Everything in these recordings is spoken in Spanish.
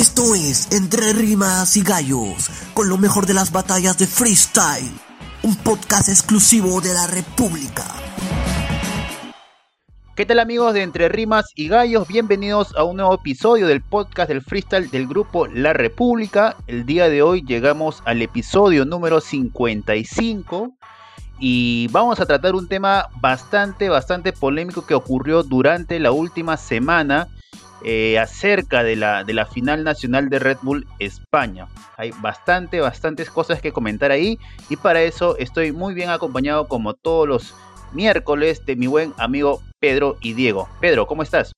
Esto es Entre Rimas y Gallos, con lo mejor de las batallas de freestyle, un podcast exclusivo de la República. ¿Qué tal amigos de Entre Rimas y Gallos? Bienvenidos a un nuevo episodio del podcast del freestyle del grupo La República. El día de hoy llegamos al episodio número 55 y vamos a tratar un tema bastante, bastante polémico que ocurrió durante la última semana eh, acerca de la, de la final nacional de Red Bull España. Hay bastante, bastantes cosas que comentar ahí y para eso estoy muy bien acompañado como todos los miércoles de mi buen amigo Pedro y Diego. Pedro, ¿cómo estás?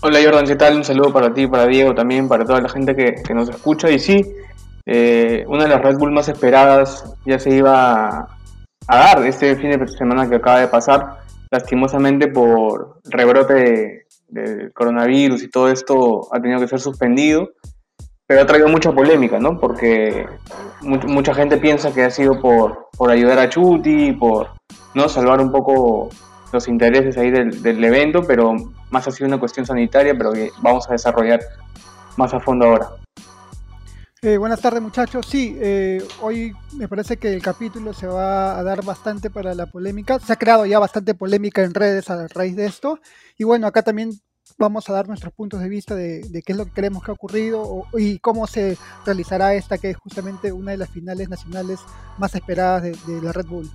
Hola Jordan, ¿qué tal? Un saludo para ti, para Diego también, para toda la gente que, nos escucha. Y sí, eh, una de las Red Bull más esperadas ya se iba a dar este fin de semana que acaba de pasar, lastimosamente por rebrote del coronavirus y todo esto ha tenido que ser suspendido, pero ha traído mucha polémica, ¿no? Porque mucha gente piensa que ha sido por, por ayudar a Chuti, por no salvar un poco los intereses ahí del, del evento, pero más ha sido una cuestión sanitaria, pero que vamos a desarrollar más a fondo ahora. Eh, buenas tardes muchachos. Sí, eh, hoy me parece que el capítulo se va a dar bastante para la polémica. Se ha creado ya bastante polémica en redes a raíz de esto. Y bueno, acá también vamos a dar nuestros puntos de vista de, qué es lo que creemos que ha ocurrido y cómo se realizará esta, que es justamente una de las finales nacionales más esperadas de, la Red Bull.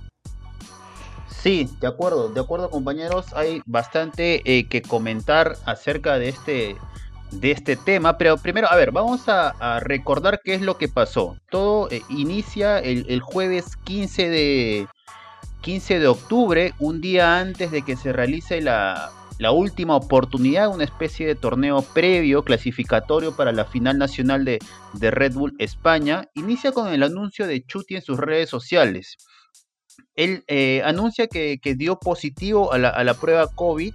Sí, de acuerdo, de acuerdo compañeros, hay bastante eh, que comentar acerca de este de este tema, pero primero, a ver, vamos a, recordar qué es lo que pasó. Todo eh, inicia el, jueves 15 de, 15 de octubre, un día antes de que se realice la, última oportunidad, una especie de torneo previo, clasificatorio para la final nacional de, Red Bull España, inicia con el anuncio de Chuti en sus redes sociales. Él eh, anuncia que, dio positivo a la, prueba COVID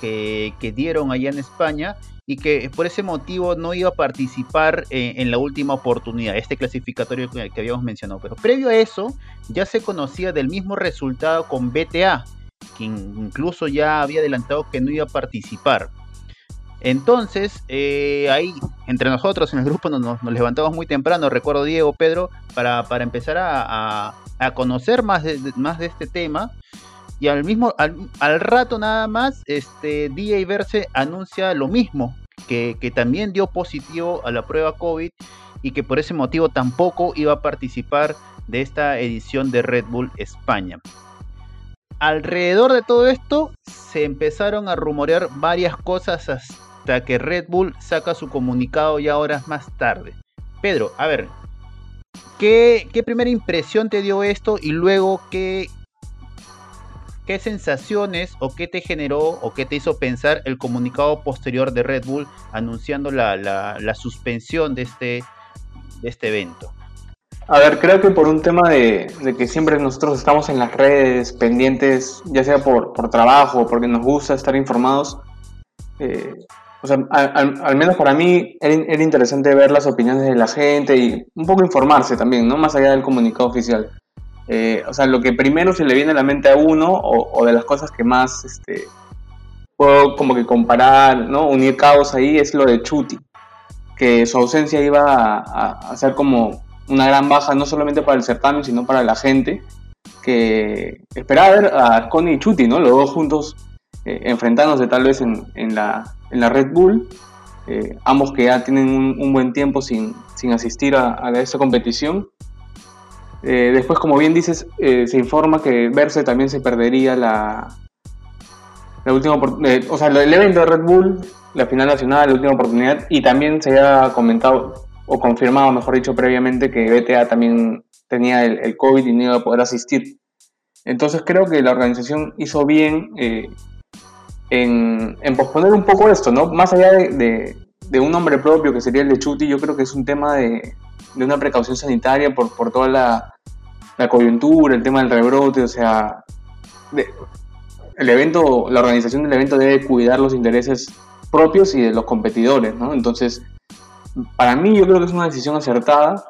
que, que, dieron allá en España y que por ese motivo no iba a participar en, la última oportunidad, este clasificatorio que, habíamos mencionado. Pero previo a eso, ya se conocía del mismo resultado con BTA, quien incluso ya había adelantado que no iba a participar. Entonces, eh, ahí, entre nosotros en el grupo nos, levantamos muy temprano, recuerdo Diego, Pedro, para, empezar a, conocer más más de este tema y al mismo, al, rato nada más, este DJ Verse anuncia lo mismo, que, también dio positivo a la prueba COVID y que por ese motivo tampoco iba a participar de esta edición de Red Bull España. Alrededor de todo esto se empezaron a rumorear varias cosas hasta que Red Bull saca su comunicado ya horas más tarde. Pedro, a ver, ¿qué, qué primera impresión te dio esto y luego qué, ¿Qué sensaciones o qué te generó o qué te hizo pensar el comunicado posterior de Red Bull anunciando la, suspensión de este, de este evento? A ver, creo que por un tema de, que siempre nosotros estamos en las redes pendientes, ya sea por, trabajo o porque nos gusta estar informados, eh, o sea, al, menos para mí era, era, interesante ver las opiniones de la gente y un poco informarse también, ¿no? Más allá del comunicado oficial. Eh, o sea, lo que primero se le viene a la mente a uno o, de las cosas que más este, puedo como que comparar, ¿no? Unir cabos ahí es lo de Chuti, que su ausencia iba a, ser como una gran baja no solamente para el certamen, sino para la gente que esperaba ver a Connie y Chuti, ¿no? Los dos juntos eh, enfrentándose tal vez en, la, Red Bull, eh, ambos que ya tienen un, buen tiempo sin, asistir a, a esta competición eh, después, como bien dices, eh, se informa que Verse también se perdería la, la última eh, o sea, el evento de Red Bull, la final nacional, la última oportunidad, y también se había comentado, o confirmado, mejor dicho, previamente, que BTA también tenía el, COVID y no iba a poder asistir. Entonces creo que la organización hizo bien en, posponer un poco esto, ¿no? Más allá de, de, un nombre propio que sería el de Chuti, yo creo que es un tema de, de una precaución sanitaria por, por toda la, coyuntura, el tema del rebrote, o sea, el evento, la organización del evento debe cuidar los intereses propios y de los competidores, ¿no? Entonces, para mí yo creo que es una decisión acertada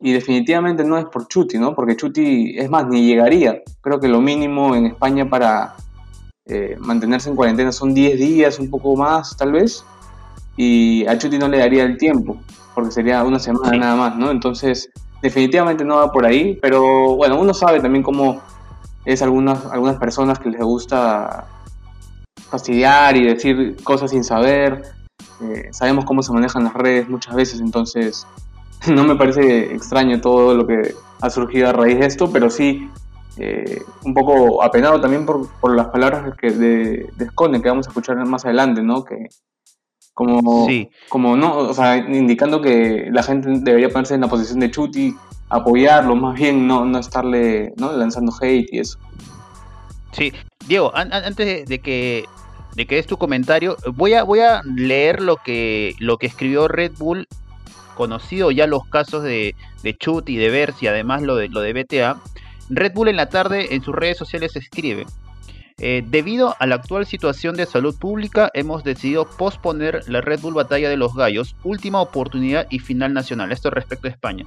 y definitivamente no es por Chuti, ¿no? Porque Chuti, es más, ni llegaría. Creo que lo mínimo en España para eh, mantenerse en cuarentena son 10 días, un poco más tal vez. y a Chuti no le daría el tiempo, porque sería una semana nada más, ¿no? Entonces, definitivamente no va por ahí, pero bueno, uno sabe también cómo es algunas, algunas personas que les gusta fastidiar y decir cosas sin saber. Eh, sabemos cómo se manejan las redes muchas veces, entonces no me parece extraño todo lo que ha surgido a raíz de esto, pero sí eh, un poco apenado también por, por las palabras que de, que vamos a escuchar más adelante, ¿no? Que como, como no, o sea, indicando que la gente debería ponerse en la posición de Chuti, apoyarlo, más bien no, no estarle ¿no? lanzando hate y eso. Sí, Diego, antes de que de que es tu comentario, voy a voy a leer lo que lo que escribió Red Bull, conocido ya los casos de, de Chuti, de Versi, además lo de lo de BTA. Red Bull en la tarde en sus redes sociales escribe: eh, debido a la actual situación de salud pública, hemos decidido posponer la Red Bull Batalla de los Gallos, última oportunidad y final nacional. Esto respecto a España.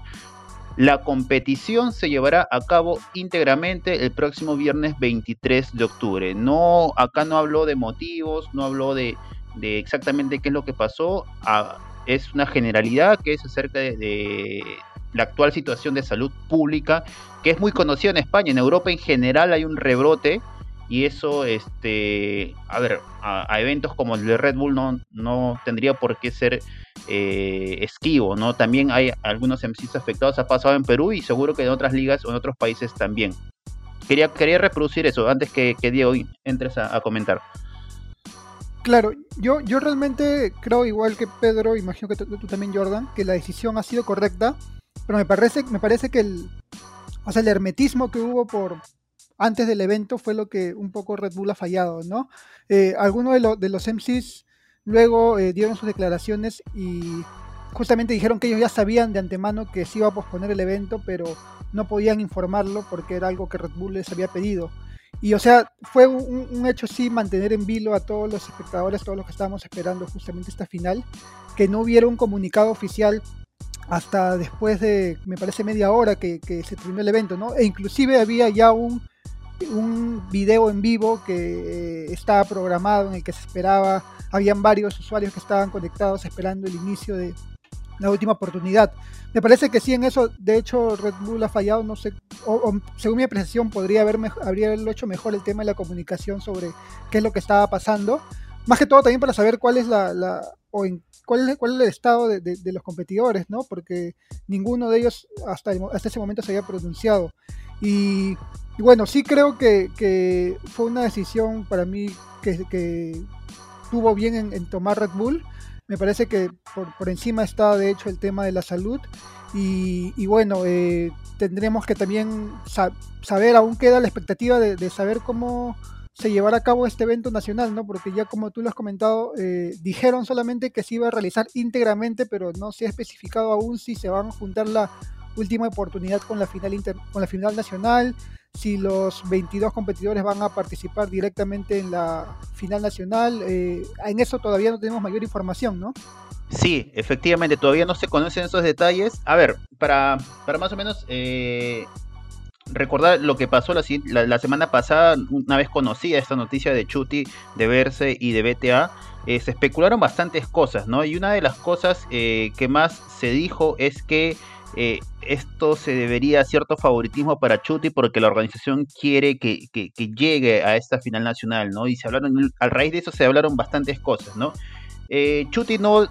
La competición se llevará a cabo íntegramente el próximo viernes 23 de octubre. No, acá no habló de motivos, no habló de, exactamente qué es lo que pasó. Ah, es una generalidad que es acerca de, la actual situación de salud pública, que es muy conocida en España. En Europa en general hay un rebrote y eso, este, a ver, a, eventos como el de Red Bull no, no tendría por qué ser eh, esquivo, ¿no? También hay algunos MCs afectados, ha pasado en Perú y seguro que en otras ligas o en otros países también. Quería, quería reproducir eso antes que, que Diego entres a, comentar. Claro, yo, yo realmente creo, igual que Pedro, imagino que tú, también, Jordan, que la decisión ha sido correcta, pero me parece, me parece que el, o sea, el hermetismo que hubo por, antes del evento fue lo que un poco Red Bull ha fallado, ¿no? Eh, algunos de, de, los MCs luego eh, dieron sus declaraciones y justamente dijeron que ellos ya sabían de antemano que se iba a posponer el evento, pero no podían informarlo porque era algo que Red Bull les había pedido. Y o sea, fue un, hecho sí mantener en vilo a todos los espectadores, todos los que estábamos esperando justamente esta final, que no hubiera un comunicado oficial hasta después de, me parece, media hora que, que se terminó el evento, ¿no? E inclusive había ya un un video en vivo que eh, estaba programado en el que se esperaba, habían varios usuarios que estaban conectados esperando el inicio de la última oportunidad. Me parece que sí, en eso, de hecho, Red Bull ha fallado, no sé, o, según mi apreciación, podría haber habría hecho mejor el tema de la comunicación sobre qué es lo que estaba pasando. Más que todo también para saber cuál es la, o cuál, es, cuál es el estado de, los competidores, ¿no? Porque ninguno de ellos hasta, hasta ese momento se había pronunciado. Y y bueno, sí creo que, fue una decisión para mí que, tuvo bien en, tomar Red Bull. Me parece que por, encima está de hecho el tema de la salud. Y, bueno, eh, tendremos que también saber, aún queda la expectativa de, saber cómo se llevará a cabo este evento nacional, ¿no? Porque ya como tú lo has comentado, eh, dijeron solamente que se iba a realizar íntegramente, pero no se ha especificado aún si se van a juntar la última oportunidad con la final, con la final nacional, si los 22 competidores van a participar directamente en la final nacional. Eh, en eso todavía no tenemos mayor información, ¿no? Sí, efectivamente, todavía no se conocen esos detalles. A ver, para, para más o menos eh, recordar lo que pasó la, semana pasada, una vez conocida esta noticia de Chuti, de Verse y de BTA, eh, se especularon bastantes cosas, ¿no? Y una de las cosas que más se dijo es que eh, esto se debería a cierto favoritismo para Chuti porque la organización quiere que, llegue a esta final nacional, ¿no? Y se hablaron, a raíz de eso se hablaron bastantes cosas, ¿no? Eh, Chuti no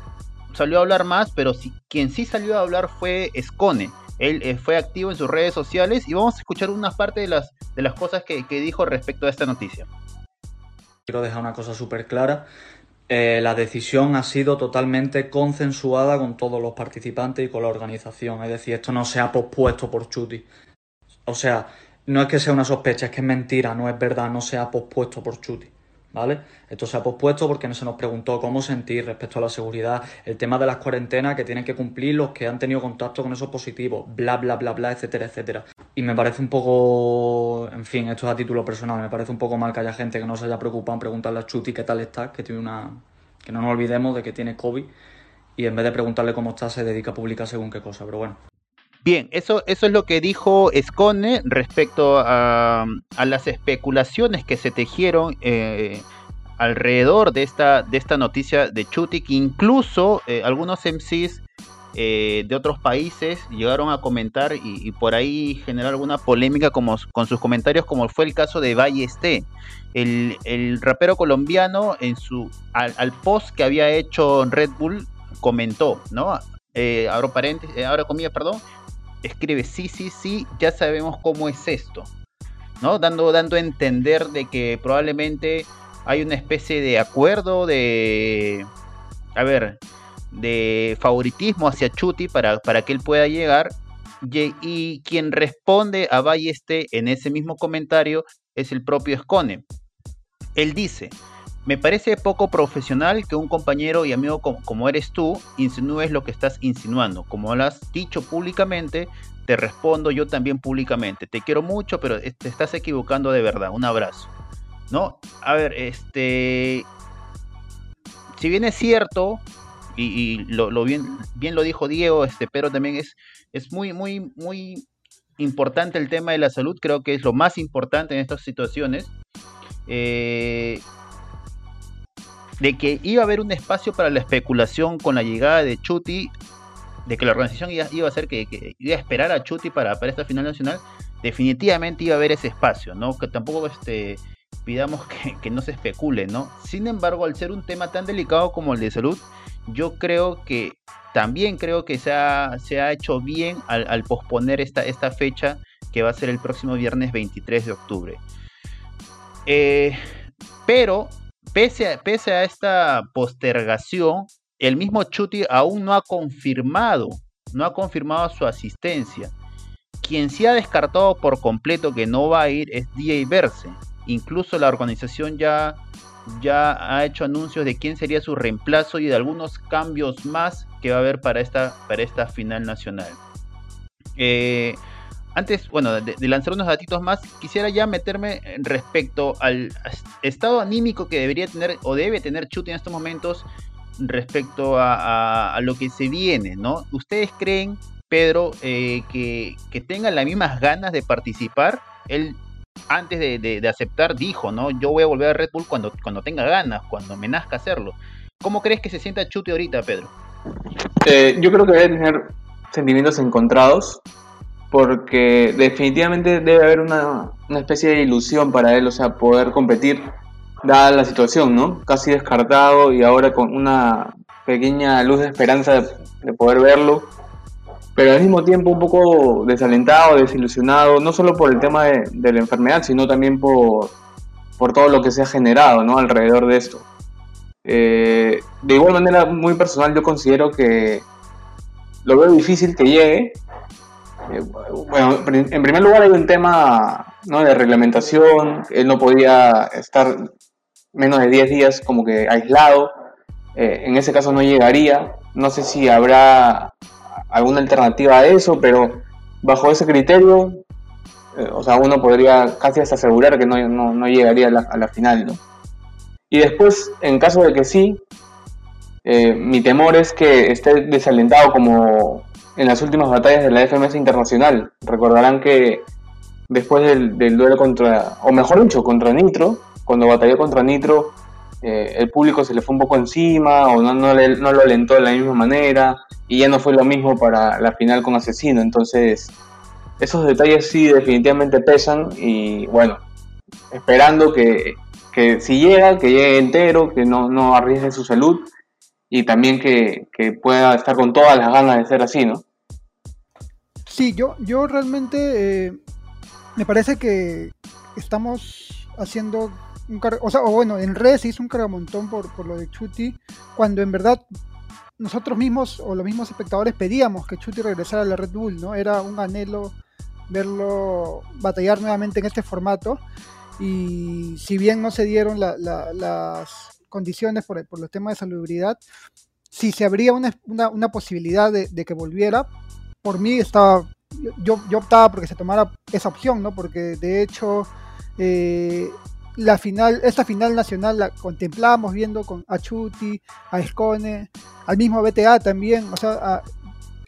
salió a hablar más, pero sí, quien sí salió a hablar fue Scone. Él eh, fue activo en sus redes sociales y vamos a escuchar una parte de las, de las cosas que, que dijo respecto a esta noticia. Quiero dejar una cosa súper clara eh, la decisión ha sido totalmente consensuada con todos los participantes y con la organización. Es decir, esto no se ha pospuesto por Chuti. O sea, no es que sea una sospecha, es que es mentira, no es verdad, no se ha pospuesto por Chuti. ¿Vale? Esto se ha pospuesto porque no se nos preguntó cómo sentir respecto a la seguridad, el tema de las cuarentenas que tienen que cumplir los que han tenido contacto con esos positivos, bla, bla, bla, bla, etcétera, etcétera. Y me parece un poco, en fin, esto es a título personal, me parece un poco mal que haya gente que no se haya preocupado en preguntarle a Chuti qué tal está, que tiene una, que no nos olvidemos de que tiene COVID y en vez de preguntarle cómo está se dedica a publicar según qué cosa, pero bueno. Bien, eso, eso es lo que dijo Scone respecto a, las especulaciones que se tejieron eh, alrededor de esta, de esta noticia de Chuti, que incluso eh, algunos MCs eh, de otros países llegaron a comentar y, por ahí generar alguna polémica como, con sus comentarios, como fue el caso de Ballesté. El, el rapero colombiano, en su al, post que había hecho Red Bull, comentó, ¿no? Eh, abro paréntesis, comillas, perdón, escribe, sí, sí, sí, ya sabemos cómo es esto, ¿no? Dando, dando a entender de que probablemente hay una especie de acuerdo de, a ver, de favoritismo hacia Chuti para, para que él pueda llegar. Y, quien responde a Balleste en ese mismo comentario es el propio Scone. Él dice, me parece poco profesional que un compañero y amigo como, eres tú insinúes lo que estás insinuando. Como lo has dicho públicamente, te respondo yo también públicamente. Te quiero mucho, pero te estás equivocando de verdad. Un abrazo. ¿No? A ver, este... Si bien es cierto, y, lo, bien, bien lo dijo Diego, este, pero también es, es muy, muy, muy importante el tema de la salud, creo que es lo más importante en estas situaciones. Eh, de que iba a haber un espacio para la especulación con la llegada de Chuti, de que la organización iba, a ser que, iba a esperar a Chuti para, para esta final nacional, definitivamente iba a haber ese espacio, ¿no? Que tampoco este, pidamos que, que, no se especule, ¿no? Sin embargo, al ser un tema tan delicado como el de salud, yo creo que también creo que se ha, se ha hecho bien al, posponer esta, esta fecha que va a ser el próximo viernes 23 de octubre. Eh, pero pese a, esta postergación, el mismo Chuti aún no ha confirmado, no ha confirmado su asistencia. Quien sí ha descartado por completo que no va a ir es DJ Verse. Incluso la organización ya ya ha hecho anuncios de quién sería su reemplazo y de algunos cambios más que va a haber para esta, para esta final nacional. Eh, antes, bueno, de, lanzar unos datitos más, quisiera ya meterme respecto al estado anímico que debería tener o debe tener Chuti en estos momentos respecto a, lo que se viene, ¿no? ¿Ustedes creen, Pedro, eh, que, que tengan las mismas ganas de participar? Él antes de, aceptar dijo, ¿no? Yo voy a volver a Red Bull cuando, cuando tenga ganas, cuando me nazca hacerlo. ¿Cómo crees que se sienta Chute ahorita, Pedro? Eh, yo creo que debe tener sentimientos encontrados, porque definitivamente debe haber una, especie de ilusión para él, o sea, poder competir, dada la situación, ¿no? Casi descartado y ahora con una pequeña luz de esperanza de poder verlo pero al mismo tiempo un poco desalentado, desilusionado, no solo por el tema de, la enfermedad, sino también por, por, todo lo que se ha generado ¿no? alrededor de esto. Eh, de igual manera, muy personal, yo considero que lo veo difícil que llegue. Bueno, en primer lugar hay un tema ¿no? de reglamentación, él no podía estar menos de 10 días como que aislado, eh, en ese caso no llegaría, no sé si habrá alguna alternativa a eso, pero bajo ese criterio, eh, o sea, uno podría casi asegurar que no, no, llegaría a la, final, ¿no? Y después, en caso de que sí, eh, mi temor es que esté desalentado como en las últimas batallas de la FMS Internacional. Recordarán que después del, duelo contra, o mejor dicho, contra Nitro, cuando batalló contra Nitro, eh, el público se le fue un poco encima o no, no, lo alentó de la misma manera y ya no fue lo mismo para la final con Asesino. Entonces, esos detalles sí definitivamente pesan y bueno, esperando que, si llega, que llegue entero, que no, no arriesgue su salud y también que, pueda estar con todas las ganas de ser así, ¿no? Sí, yo, yo realmente eh, me parece que estamos haciendo o sea, o bueno, en redes se hizo un cargamontón por, por lo de Chuti, cuando en verdad nosotros mismos o los mismos espectadores pedíamos que Chuti regresara a la Red Bull, ¿no? Era un anhelo verlo batallar nuevamente en este formato y si bien no se dieron las condiciones por, por, los temas de salubridad, si se abría una, una, posibilidad de, que volviera, por mí estaba, yo, yo optaba porque se tomara esa opción, ¿no? Porque de hecho eh, la final, esta final nacional la contemplábamos viendo con Achuti, a Escone, al mismo BTA también, o sea,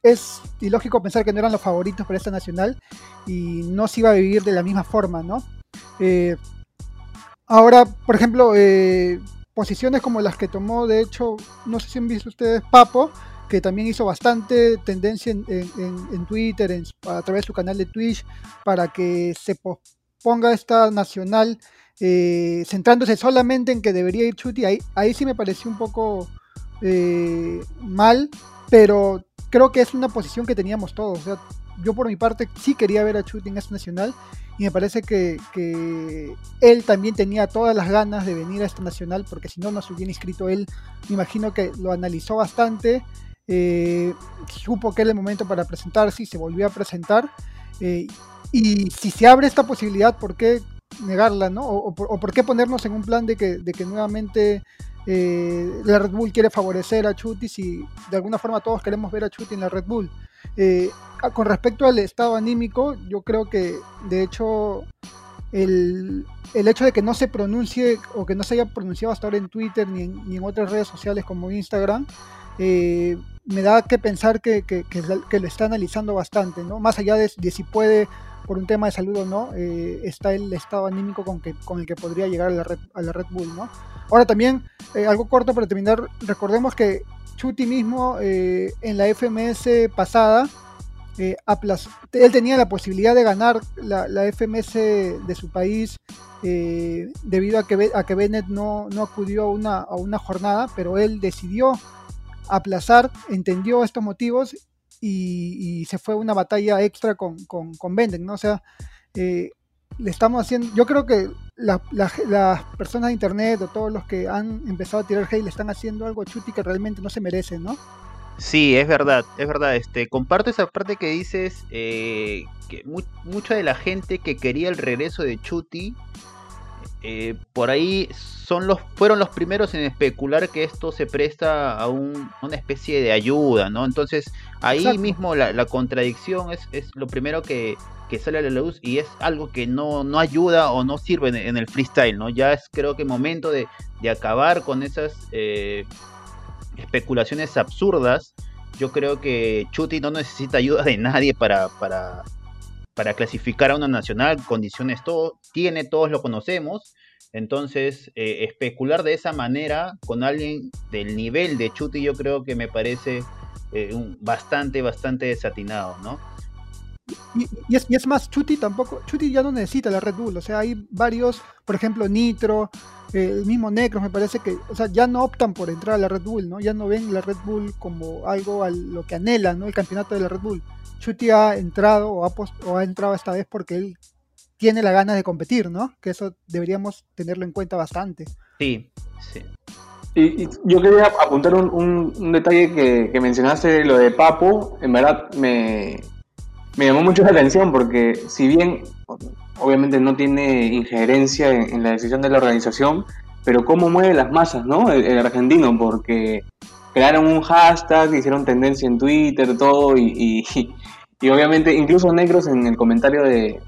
es ilógico pensar que no eran los favoritos para esta nacional y no se iba a vivir de la misma forma, ¿no? Eh, ahora, por ejemplo, eh, posiciones como las que tomó, de hecho, no sé si han visto ustedes, Papo, que también hizo bastante tendencia en, Twitter, a través de su canal de Twitch, para que se ponga esta nacional, eh, centrándose solamente en que debería ir Chuti. Ahí, ahí sí me pareció un poco eh, mal, pero creo que es una posición que teníamos todos. O sea, yo por mi parte sí quería ver a Chuti en esta nacional y me parece que, él también tenía todas las ganas de venir a esta nacional porque si no, no se hubiera inscrito él. Me imagino que lo analizó bastante eh, supo que era el momento para presentarse y se volvió a presentar. Eh, y si se abre esta posibilidad, ¿por qué negarla, no? O, por, qué ponernos en un plan de que, de que nuevamente eh, la Red Bull quiere favorecer a Chuti si de alguna forma todos queremos ver a Chuti en la Red Bull? con respecto al estado anímico, yo creo que de hecho el, el, hecho de que no se pronuncie o que no se haya pronunciado hasta ahora en Twitter ni en, ni en otras redes sociales como Instagram, eh, me da que pensar que, que, lo está analizando bastante, ¿no? Más allá de, si puede por un tema de salud o no, eh, está el estado anímico con, que, con el que podría llegar a la Red, a la Red Bull, ¿no? Ahora también, eh, algo corto para terminar, recordemos que Chuti mismo en la FMS pasada, él tenía la posibilidad de ganar la, la FMS de su país debido a que, a que Bennett no, no acudió a una, a una jornada, pero él decidió aplazar, entendió estos motivos y, se fue una batalla extra con, con, con Benden, ¿no? O sea, eh, le estamos haciendo, yo creo que las personas de internet o todos los que han empezado a tirar hate le están haciendo algo a Chuti que realmente no se merece, ¿no? Sí, es verdad, es verdad. Este, comparto esa parte que dices, eh, que mucha de la gente que quería el regreso de Chuti eh, por ahí son los, fueron los primeros en especular que esto se presta a una especie de ayuda, ¿no? Entonces ahí mismo la, contradicción es, es, lo primero que, sale a la luz y es algo que no, no ayuda o no sirve en, el freestyle, ¿no? Ya es creo que momento de, acabar con esas eh, especulaciones absurdas. Yo creo que Chuti no necesita ayuda de nadie para, para, para clasificar a una nacional, condiciones todo, tiene, todos lo conocemos. Entonces, eh, especular de esa manera con alguien del nivel de Chuti, yo creo que me parece eh, bastante, bastante desatinado, ¿no? Y, es, y, es, más, Chuti tampoco, Chuti ya no necesita la Red Bull, o sea, hay varios, por ejemplo, Nitro, eh, el mismo Necros, me parece que, o sea, ya no optan por entrar a la Red Bull, ¿no? Ya no ven la Red Bull como algo a lo que anhelan, ¿no? El campeonato de la Red Bull. Chuti ha entrado o ha, o ha entrado esta vez porque él tiene la gana de competir, ¿no? Que eso deberíamos tenerlo en cuenta bastante. Sí, sí. Y, yo quería apuntar un, detalle que, mencionaste, lo de Papo, en verdad me, llamó mucho la atención porque si bien obviamente no tiene injerencia en, la decisión de la organización, pero cómo mueve las masas, ¿no? El, argentino, porque crearon un hashtag, hicieron tendencia en Twitter, todo, y, y obviamente incluso negros en el comentario de,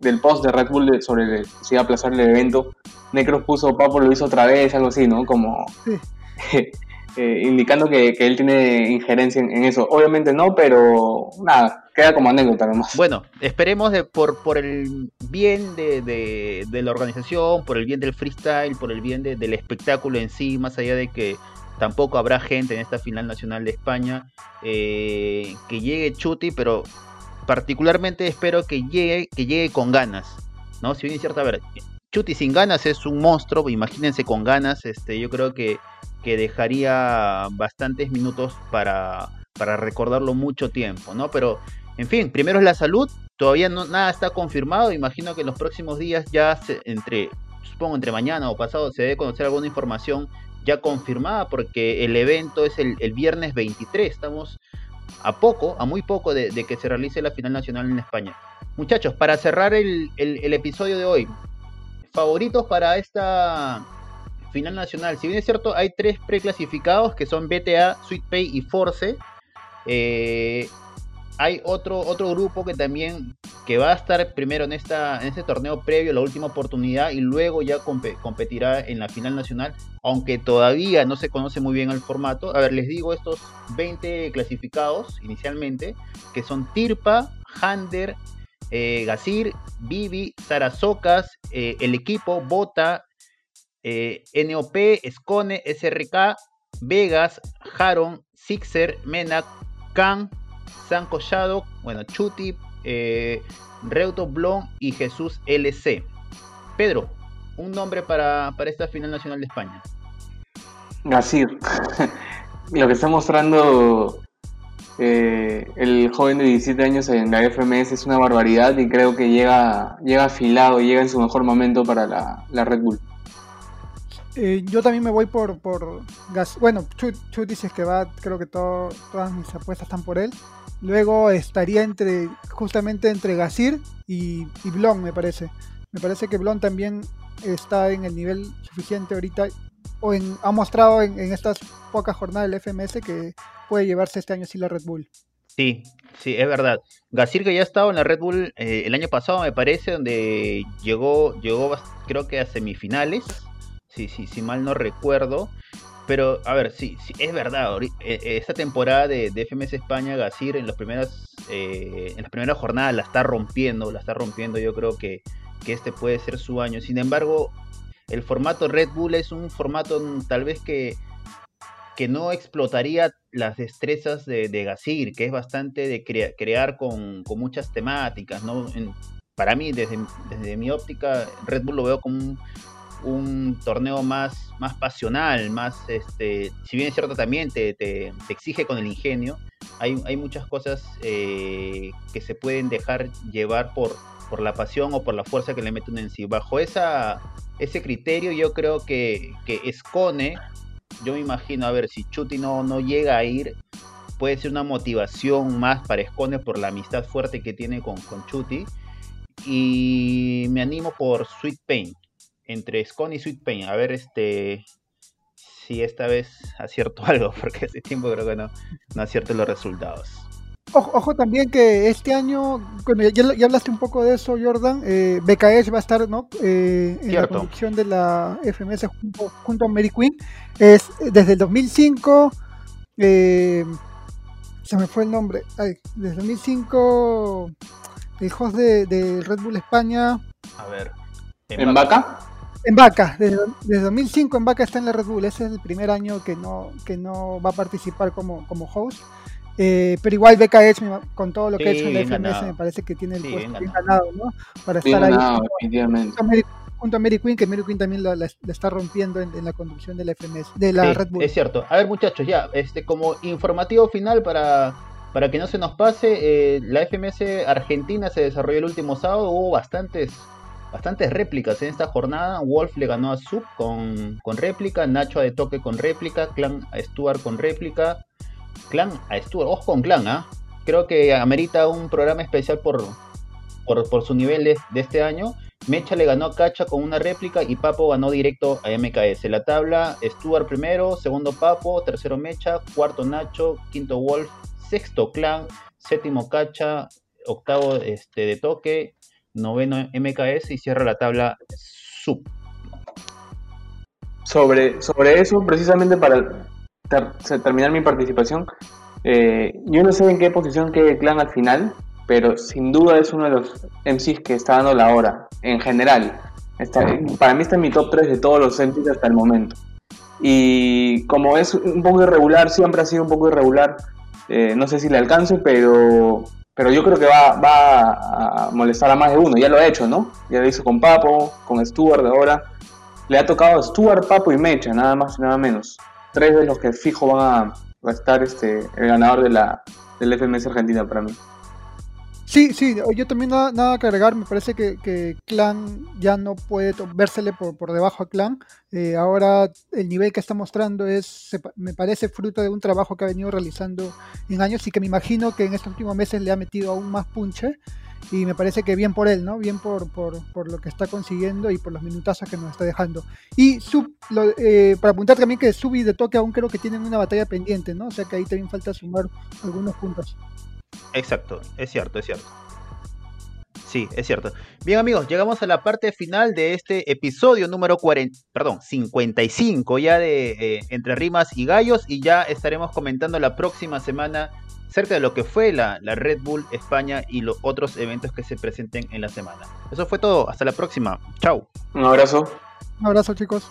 del post de Red Bull sobre si iba a aplazar el evento, Necros puso Papo lo hizo otra vez, algo así, ¿no? Como eh, indicando que, él tiene injerencia en, eso. Obviamente no, pero nada, queda como anécdota nomás. Bueno, esperemos por, por el bien de, de, la organización, por el bien del freestyle, por el bien del espectáculo en sí, más allá de que tampoco habrá gente en esta final nacional de España eh, que llegue Chuti, pero particularmente espero que llegue, que llegue con ganas, ¿no? Si bien es cierto, a ver, Chuti sin ganas es un monstruo, imagínense con ganas, este, yo creo que, que dejaría bastantes minutos para, para recordarlo mucho tiempo, ¿no? Pero, en fin, primero es la salud, todavía no, nada está confirmado, imagino que en los próximos días ya entre, supongo entre mañana o pasado se debe conocer alguna información ya confirmada porque el evento es el, viernes 23. Estamos a poco, a muy poco de, que se realice la final nacional en España. Muchachos, para cerrar el, episodio de hoy, favoritos para esta final nacional. Si bien es cierto, hay tres preclasificados que son BTA, SweetPay y Force. Eh, hay otro, otro grupo que también que va a estar primero en, esta, en este torneo previo, la última oportunidad, y luego ya competirá en la final nacional, aunque todavía no se conoce muy bien el formato. A ver, les digo estos 20 clasificados inicialmente, que son Tirpa, Hander, eh, Gazir, Bibi, Sarasocas, eh, el equipo, Bota, eh, NOP, Scone, SRK, Vegas, Haron, Sixer, Menac, Khan, San Collado, bueno, Chuti, eh, Reuto Blon y Jesús LC. Pedro, un nombre para, para esta final nacional de España. Gasir. Lo que está mostrando eh, el joven de 17 años en la FMS es una barbaridad y creo que llega, llega afilado, llega en su mejor momento para la, Red Bull. Eh, yo también me voy por, por Gas. Bueno, Chut, dices que va, creo que todas mis apuestas están por él. Luego estaría entre justamente entre Gasir y, y Blon, me parece. Me parece que Blon también está en el nivel suficiente ahorita o en, ha mostrado en, estas pocas jornadas del FMS que puede llevarse este año sí la Red Bull. Sí, sí, es verdad. Gasir que ya ha estado en la Red Bull eh, el año pasado, me parece, donde llegó, llegó creo que a semifinales, sí, sí, si mal no recuerdo. Pero, a ver, sí, sí es verdad. Eh, esta temporada de, FMS España, Gasir en, las primeras, eh, en las primeras jornadas la está rompiendo, la está rompiendo. Yo creo que, que este puede ser su año. Sin embargo, el formato Red Bull es un formato tal vez que, que no explotaría las destrezas de, de Gasir, que es bastante de crear con, muchas temáticas. ¿no? para mí, desde, desde, mi óptica, Red Bull lo veo como un, torneo más, más pasional, más, este, si bien es cierto también te, te, exige con el ingenio, hay, hay muchas cosas eh, que se pueden dejar llevar por, por la pasión o por la fuerza que le meten en sí. Bajo esa ese criterio yo creo que, que Escone, yo me imagino, a ver, si Chuti no, no llega a ir, puede ser una motivación más para Escone por la amistad fuerte que tiene con, con Chuti. Y me animo por Sweet Pain, entre Escone y Sweet Pain. A ver este si esta vez acierto algo, porque hace tiempo creo que no, no acierto los resultados. Ojo, también que este año, ya, hablaste un poco de eso, Jordan, eh, va a estar ¿no? Eh, en la conducción de la FMS junto, a Mary Queen. Es desde el 2005, eh, se me fue el nombre, desde el 2005, el host de, Red Bull España. A ver, ¿en, Vaca? En Vaca, desde, 2005 en Vaca está en la Red Bull, ese es el primer año que no, que no va a participar como, como host. Eh, pero igual BKH, con todo lo que ha hecho en la FMS, me parece que tiene el puesto bien ganado, ¿no? Para estar ahí. Junto a, Mary, Queen, que Mary Queen también la, está rompiendo en, la conducción de la FMS, de la Red Bull. Es cierto. A ver, muchachos, ya, este como informativo final para, para que no se nos pase, eh, la FMS Argentina se desarrolló el último sábado, hubo bastantes bastantes réplicas en esta jornada. Wolf le ganó a Sub con, con réplica, Nacho a de toque con réplica, Clan a Stuart con réplica, Clan a Stuart, ojo con Clan, ¿ah? Creo que amerita un programa especial por, por, su nivel de, este año. Mecha le ganó a Cacha con una réplica y Papo ganó directo a MKS. La tabla, Stuart primero, segundo Papo, tercero Mecha, cuarto Nacho, quinto Wolf, sexto Clan, séptimo Cacha, octavo este, de toque, noveno MKS y cierra la tabla Sub. Sobre, sobre eso, precisamente para terminar mi participación, eh, yo no sé en qué posición quede el clan al final, pero sin duda es uno de los MCs que está dando la hora, en general. para mí está en mi top 3 de todos los MCs hasta el momento. Y como es un poco irregular, siempre ha sido un poco irregular, eh, no sé si le alcance, pero, pero yo creo que va, va a molestar a más de uno. Ya lo ha hecho, ¿no? Ya lo hizo con Papo, con Stuart ahora. Le ha tocado a Stuart, Papo y Mecha, nada más y nada menos tres de los que fijo van a, estar este, el ganador de la, del FMS Argentina para mí. Sí, sí, yo también nada, nada que agregar, me parece que, Clan ya no puede vérsele por, por debajo a Clan. Eh, ahora el nivel que está mostrando es, me parece fruto de un trabajo que ha venido realizando en años y que me imagino que en estos últimos meses le ha metido aún más punche y me parece que bien por él, ¿no? Bien por, por, lo que está consiguiendo y por los minutazos que nos está dejando. Y sub, eh, para apuntar también que Sub y de toque aún creo que tienen una batalla pendiente, ¿no? O sea que ahí también falta sumar algunos puntos. Exacto, es cierto, es cierto. Sí, es cierto. Bien amigos, llegamos a la parte final de este episodio número 40, perdón, 55 ya de eh, Entre Rimas y Gallos y ya estaremos comentando la próxima semana cerca de lo que fue la, la Red Bull España y los otros eventos que se presenten en la semana. Eso fue todo, hasta la próxima. Chao. Un abrazo. Un abrazo chicos.